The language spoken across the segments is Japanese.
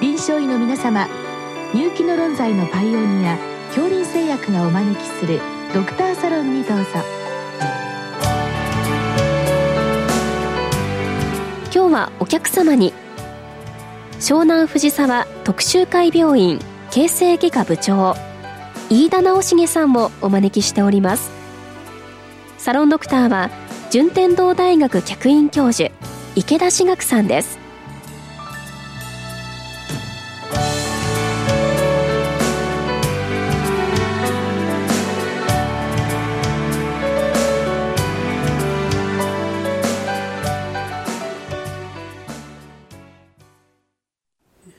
臨床医の皆様入気の論剤のパイオニア恐林製薬がお招きするドクターサロンにどうぞ。今日はお客様に湘南藤沢特集会病院形成外科部長飯田直重さんをお招きしております。サロンドクターは順天堂大学客員教授池田志学さんです。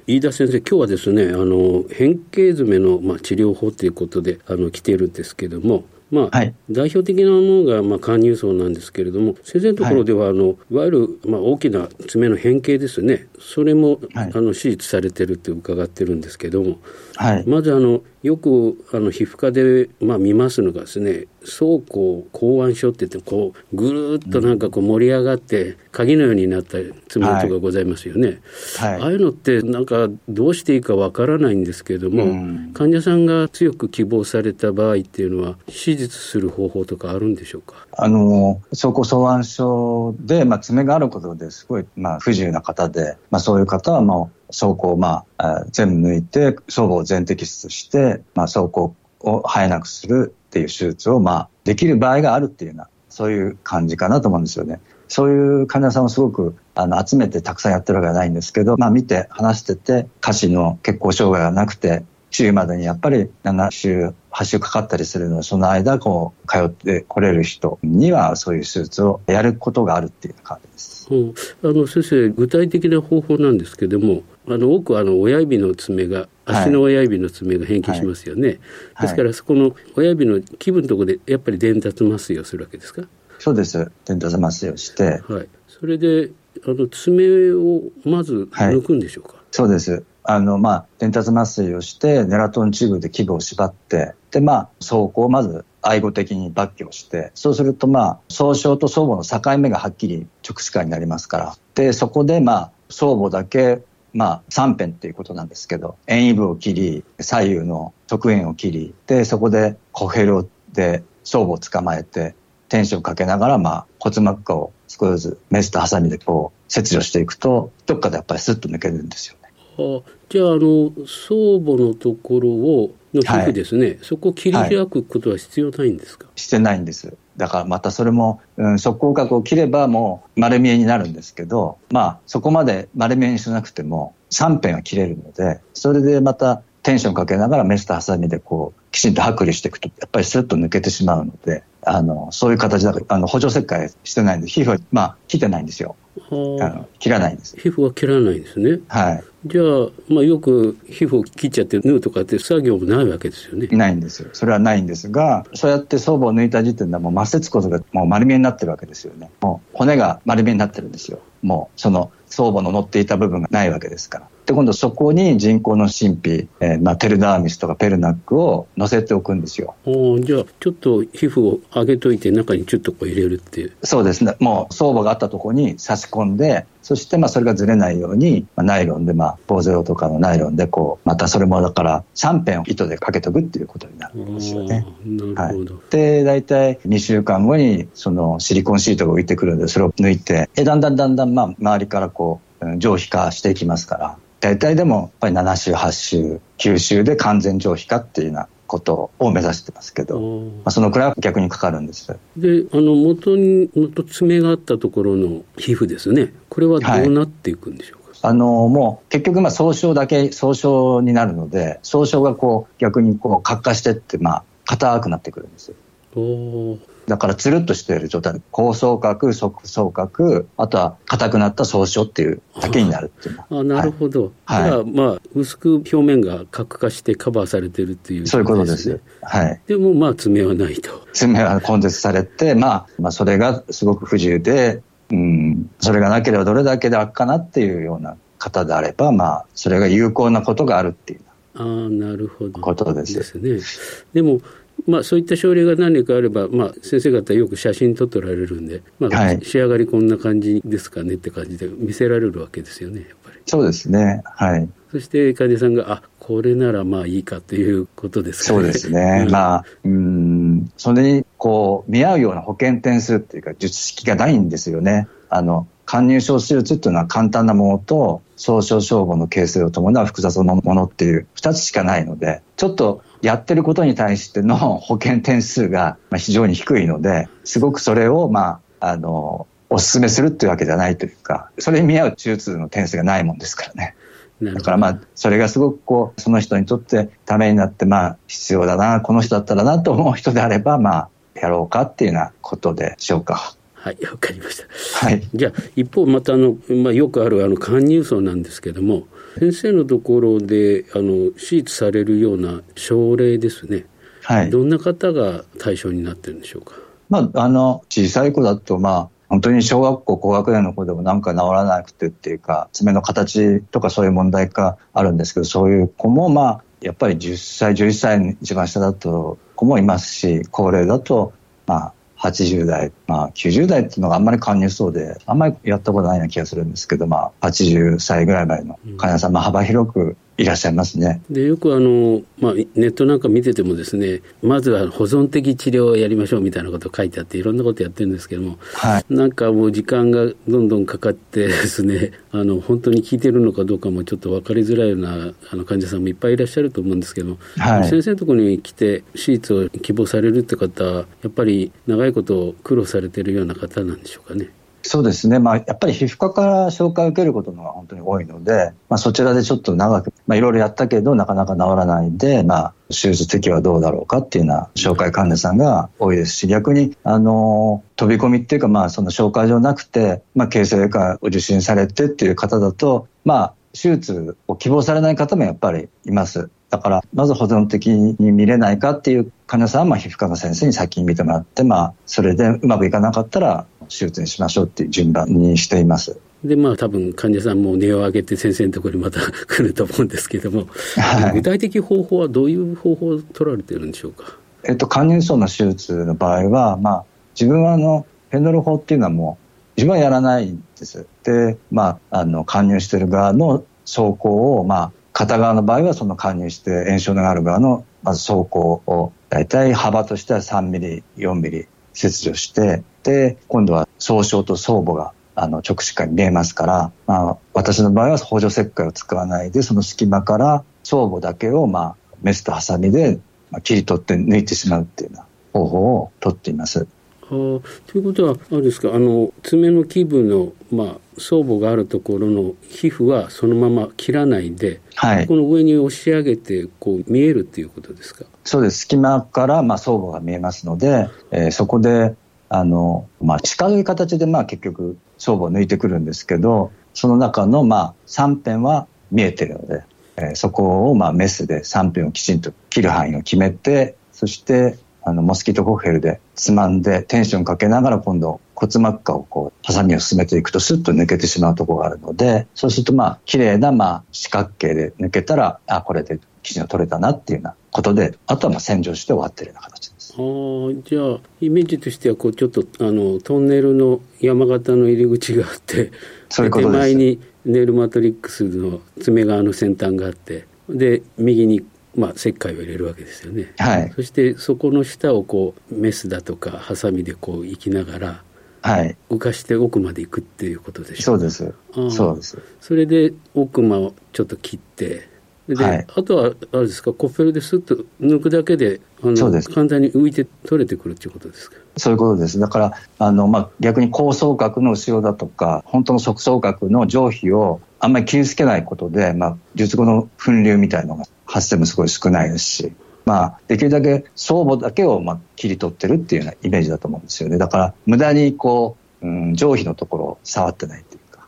飯田先生、今日はですね、あの変形爪のまあ治療法ということであの来ているんですけども、まあ、はい、代表的なものが、まあ、貫入層なんですけれども、先生のところでは、はい、あのいわゆる、まあ、大きな爪の変形ですね、それも、はい、あの手術されてるって伺ってるんですけども、はい、まずあのよくあの皮膚科で、まあ、見ますのがですね走行口腕症って言ってこうぐるっとなんかこう盛り上がって鍵のようになった爪とかございますよね、はい。はい、ああいうのってなんかどうしていいかわからないんですけれども、うん、患者さんが強く希望された場合っていうのは手術する方法とかあるんでしょうか？あの走行草腕症で、まあ、爪があることですごい、まあ、不自由な方で、まあ、そういう方はもう走行をまあ、全部抜いて、走行を全摘出して、まあ、走行を生えなくするっていう手術をまあ、できる場合があるっていうような、そういう感じかなと思うんですよね。そういう患者さんをすごくあの集めてたくさんやってるわけじゃないんですけど、まあ見て話してて、下肢の血行障害がなくて、治癒までにやっぱり7週、8週かかったりするので、その間こう通ってこれる人にはそういう手術をやることがあるっていう感じです。うん、あの先生具体的な方法なんですけどもあの多くあの親指の爪が足の親指の爪が変形しますよね、はい。はい、ですからそこの親指の基部のところでやっぱり伝達麻酔をするわけですか？そうです。伝達麻酔をして、はい、それであの爪をまず抜くんでしょうか、はい、そうですあの、まあ、伝達麻酔をして、ネラトンチューブで基部を縛って、で、まあ、走行をまず愛護的に抜去して、そうすると、まあ、総称と相母の境目がはっきり直視化になりますから、で、そこで、まあ、相母だけ、まあ、3辺っていうことなんですけど、遠位部を切り、左右の側縁を切り、で、そこでコヘロで相母を捕まえて、テンションかけながら、まあ、骨膜下を少しずつメスとハサミでこう切除していくと、どっかでやっぱりスッと抜けるんですよ。あ、じゃあ、あの、相母のところを、の皮膚ですね、はい、そこを切り開くことは必要ないんですか、はい、してないんです。だからまたそれも、うん、側溝角を切ればもう丸見えになるんですけど、まあそこまで丸見えにしなくても3辺は切れるので、それでまたテンションかけながらメスとハサミでこう、きちんと剥離していくと、やっぱりスッと抜けてしまうので、あの、そういう形だから、あの、補助切開してないんで、皮膚は、まあ、切ってないんですよ。あの切らないんです。皮膚は切らないんですね。はい。じゃあ、まあ、よく皮膚を切っちゃって縫うとかって作業もないわけですよね。ないんですよ。それはないんですが、そうやって相母を抜いた時点でもう末節骨がもう丸見えになってるわけですよね。もう骨が丸見えになってるんですよ。もうその相母の乗っていた部分がないわけですから。で、今度そこに人工の神秘、えー、まあ、テルダーミスとかペルナックを乗せておくんですよ。おじゃあ、ちょっと皮膚を上げといて中にちょっとこう入れるっていう。そうですね。もう相母があったところに差し込んで、そしてまあそれがずれないように、まあ、ナイロンで、まあ、棒ゼロとかのナイロンでこう、またそれもだから3辺を糸でかけとくっていうことになるんですよね。なるほど。はい、で、大体2週間後にそのシリコンシートが浮いてくるので、それを抜いて、だんだんだんだんまあ周りからこう、上皮化していきますから、大体でもやっぱり7週、8週、9週で完全上皮化っていうようなことを目指してますけど、まあ、そのくらいは逆にかかるんです。で、あの元に元爪があったところの皮膚ですね。これはどうなっていくんでしょうか？はい、あのもう結局まあ総称だけ総称になるので総称がこう逆にこう活化してってまあ硬くなってくるんですよ。だからつるっとしている状態高層角、側層角、あとは硬くなった総称っていうだけになるっていうあなるほど。はい、じゃあ、まあ、薄く表面が角化してカバーされてるっていう、ね、そういうことです。はい。でも、まあ、爪はないと。爪は根絶されて、まあ、まあ、それがすごく不自由で、うん、それがなければどれだけで悪かなっていうような方であれば、まあ、それが有効なことがあるっていう。ああ、なるほど。ことです。ですね。でも、まあ、そういった症例が何かあれば、まあ、先生方よく写真撮っておられるんで、まあ、はい、仕上がりこんな感じですかねって感じで見せられるわけですよね、やっぱり。そうですね。はい。そして患者さんが、あこれならまあいいかということですかね。そうですね。うん、まあ、うん、それにこう、見合うような保険点数っていうか、術式がないんですよね。あの、貫入症手術っていうのは簡単なものと、総症消防の形成を伴う複雑なものっていう二つしかないので、ちょっとやってることに対しての 保険点数が非常に低いので、すごくそれを、まあ、あの、お勧めするっていうわけじゃないというか、それに見合う手術の点数がないもんですからね。だからまあ、それがすごくこう、その人にとってためになって、まあ、必要だな、この人だったらなと思う人であれば、まあ、やろうかっていうようなことでしょうか。はい、わかりました。はい。じゃあ、一方、またあの、まあ、よくあるあの、貫入層なんですけども、先生のところで、あの、手術されるような症例ですね。はい。どんな方が対象になってるんでしょうか？まあ、あの、小さい子だと、まあ、本当に小学校高学年の子でもなんか治らなくてっていうか、爪の形とかそういう問題があるんですけど、そういう子もまあ、やっぱり10歳、11歳の一番下だと子もいますし、高齢だと、まあ、80代、まあ90代っていうのがあんまり加入そうで、あんまりやったことないような気がするんですけど、まあ80歳ぐらいまでの患者さん、まあ幅広くいらっしゃいますね。でよくあの、まあ、ネットなんか見ててもですねまずは保存的治療をやりましょうみたいなこと書いてあっていろんなことやってるんですけども、はい、なんかもう時間がどんどんかかってですね あの本当に効いてるのかどうかもちょっと分かりづらいようなあの患者さんもいっぱいいらっしゃると思うんですけども、はい、先生のところに来て手術を希望されるって方はやっぱり長いこと苦労されてるような方なんでしょうかね。そうですね、まあ、やっぱり皮膚科から紹介を受けることが本当に多いので、まあ、そちらでちょっと長く、まあ、いろいろやったけど、なかなか治らないで、まあ、手術的はどうだろうかっていうような紹介患者さんが多いですし、逆に、あの、飛び込みっていうか、まあ、その紹介状なくて、まあ、形成外科を受診されてっていう方だと、まあ、手術を希望されない方もやっぱりいます。だから、まず保存的に見れないかっていう患者さんは、まあ、皮膚科の先生に先に見てもらって、まあ、それでうまくいかなかったら、手術にしましょうっていう順番にしています。で、まあ多分患者さんも値を上げて先生のところにまた来ると思うんですけども、はい、具体的方法はどういう方法を取られてるんでしょうか？えっと、肝入層の手術の場合は、まあ、自分はあの、ペンドル法っていうのはもう、自分はやらないんです。で、まあ、あの、勧入してる側の走行を、まあ、片側の場合はその加入して炎症のある側のまず走行を大体幅としては3ミリ、4ミリ切除して、で、今度は総称と相母があの直視下に見えますから、まあ、私の場合は補助切開を使わないで、その隙間から相母だけを、まあ、メスとハサミで切り取って抜いてしまうっていうような方法をとっています。ということは、あれですか、あの、爪の基部の、まあ、相母があるところの皮膚はそのまま切らないで、はい、この上に押し上げて、こう、見えるっていうことですか？そうです。隙間から、まあ、相母が見えますので、えー、そこで、あの、まあ、近い形で、まあ、結局、相母を抜いてくるんですけど、その中の、まあ、3辺は見えてるので、えー、そこを、まあ、メスで3辺をきちんと切る範囲を決めて、そして、あの、モスキートコッヘルでつまんでテンションかけながら今度骨膜下をこう、ハサミを進めていくとスッと抜けてしまうところがあるので、そうするとまあ、綺麗なまあ、四角形で抜けたら、あ、これで生地が取れたなっていうようなことで、あとはまあ洗浄して終わってるような形です。あじゃあ、イメージとしては、こう、ちょっと、あの、トンネルの山形の入り口があって、そういうこと手前にネイルマトリックスの爪側の先端があって、で、右にまあ、石灰を入れるわけですよね、はい、そしてそこの下をこうメスだとかハサミでこう行きながら、はい、浮かして奥まで行くっていうことでしょう。そうです。そうです。それで奥間をちょっと切ってで、はい、あとはあれですか？コッペルですっと抜くだけであの簡単に浮いて取れてくるっていうことですか？そういうことです。だからあの、まあ、逆に高層角の後ろだとか本当の側層角の上皮をあんまり傷つけないことで、まあ、術後の粉瘤みたいのが発生もすごい少ないですし、まあ、できるだけ相母だけをまあ切り取ってるっていうようなイメージだと思うんですよね。だから、無駄にこう、うん、上皮のところを触ってないっていうか、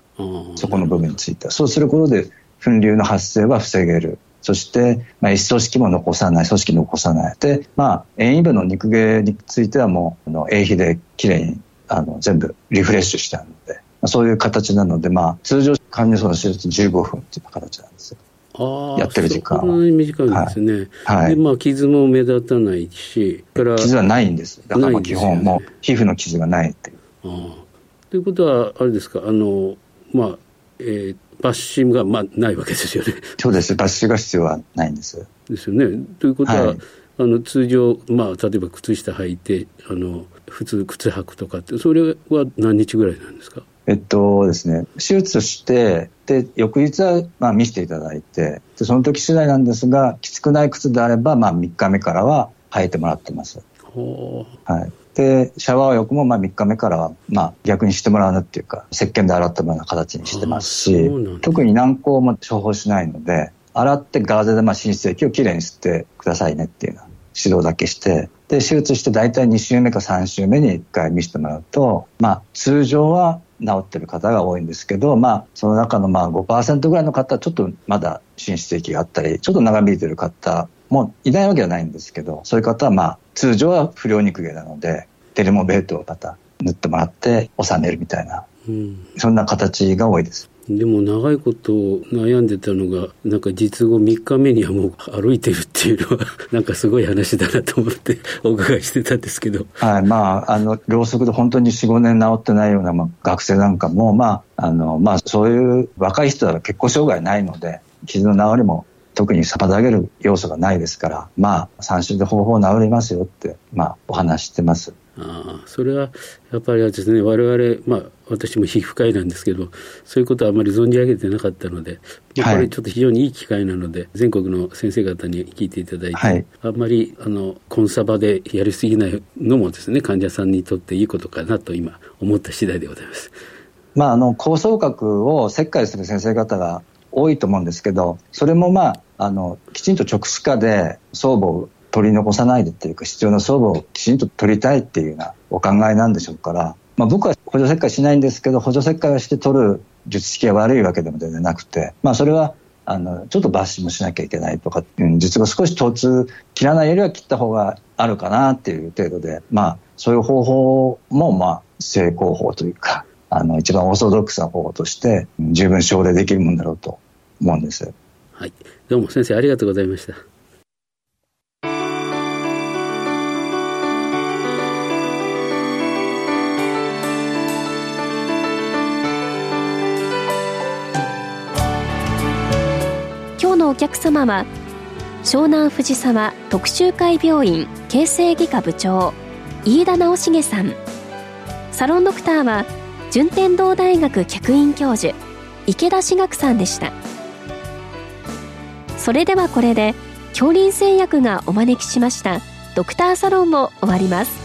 そこの部分については。そうすることで、粉瘤の発生は防げる。そして、まあ、一組織も残さない、組織残さない。で、まあ、遠位部の肉毛についてはもう、あの、永皮できれいに、あの、全部リフレッシュしてあるので、まあ、そういう形なので、まあ、通常、患者層の手術15分っていう形なんですよ。やってる時間は。短いんですね。はい。で、まあ、傷も目立たないし、から傷はないんです。だから、基本、もう、皮膚の傷がないっていう。ああ。ということは、あれですか、あの、まあ、えー、抜歯がまあないわけですよね。そうです。抜歯が必要はないんです。ですよね。ということは、はい、あの通常、まあ、例えば靴下履いてあの普通靴履くとかってそれは何日ぐらいなんですか？えっとですね、手術して、で、翌日は、まあ、見せていただいて、で、その時次第なんですが、きつくない靴であれば、まあ、3日目からは履いてもらってます。はい。で、シャワー浴もまあ3日目からは、まあ逆にしてもらうなっていうか、石鹸で洗ったような形にしてますし、特に軟膏も処方しないので、洗ってガーゼでまあ浸出液をきれいに吸ってくださいねっていうような指導だけして、で、手術して大体2週目か3週目に1回見せてもらうと、まあ通常は治ってる方が多いんですけど、まあ、その中のまあ5%ぐらいの方はちょっとまだ浸出液があったり、ちょっと長引いてる方もいないわけではないんですけど、そういう方はまあ、通常は不良肉毛なので、テルモベートをまた塗ってもらって収めるみたいな、うん、そんな形が多いです。でも長いこと悩んでたのが、なんか実後3日目にはもう歩いてるっていうのは、なんかすごい話だなと思ってお伺いしてたんですけど。はい、まあ、あの、ろうそくで本当に4、5年治ってないような、まあ、学生なんかも、まあ、あの、まあ、そういう若い人は結構障害ないので、傷の治りも特に妨げる要素がないですから、まあ、3週で方法治りますよって、まあ、お話してます。ああ、それはやっぱりですね、我々、まあ、私も皮膚科医なんですけど、そういうことはあまり存じ上げてなかったので、やっぱりちょっと非常にいい機会なので、はい、全国の先生方に聞いていただいて、はい、あんまりあのコンサバでやりすぎないのもですね、患者さんにとっていいことかなと今、思った次第でございます。まあ、あの、高層角を切開する先生方が多いと思うんですけど、それもまあ、あの、きちんと直視化で装母を取り残さないでっていうか、必要な装備をきちんと取りたいっていうようなお考えなんでしょうから、まあ、僕は補助切開しないんですけど、補助切開をして取る術式が悪いわけでも全然なくて、まあ、それはあのちょっと抜歯もしなきゃいけないとか、うん、術後少し疼痛切らないよりは切った方があるかなっていう程度で、まあ、そういう方法も、まあ、成功法というか、あの一番オーソドックスな方法として十分奨励できるもんだろうと思うんです。はい、どうも先生ありがとうございました。お客様は湘南藤沢特集会病院形成外科部長飯田直重さんサロンドクターは順天堂大学客員教授池田志学さんでした。それではこれで恐林製薬がお招きしましたドクターサロンも終わります。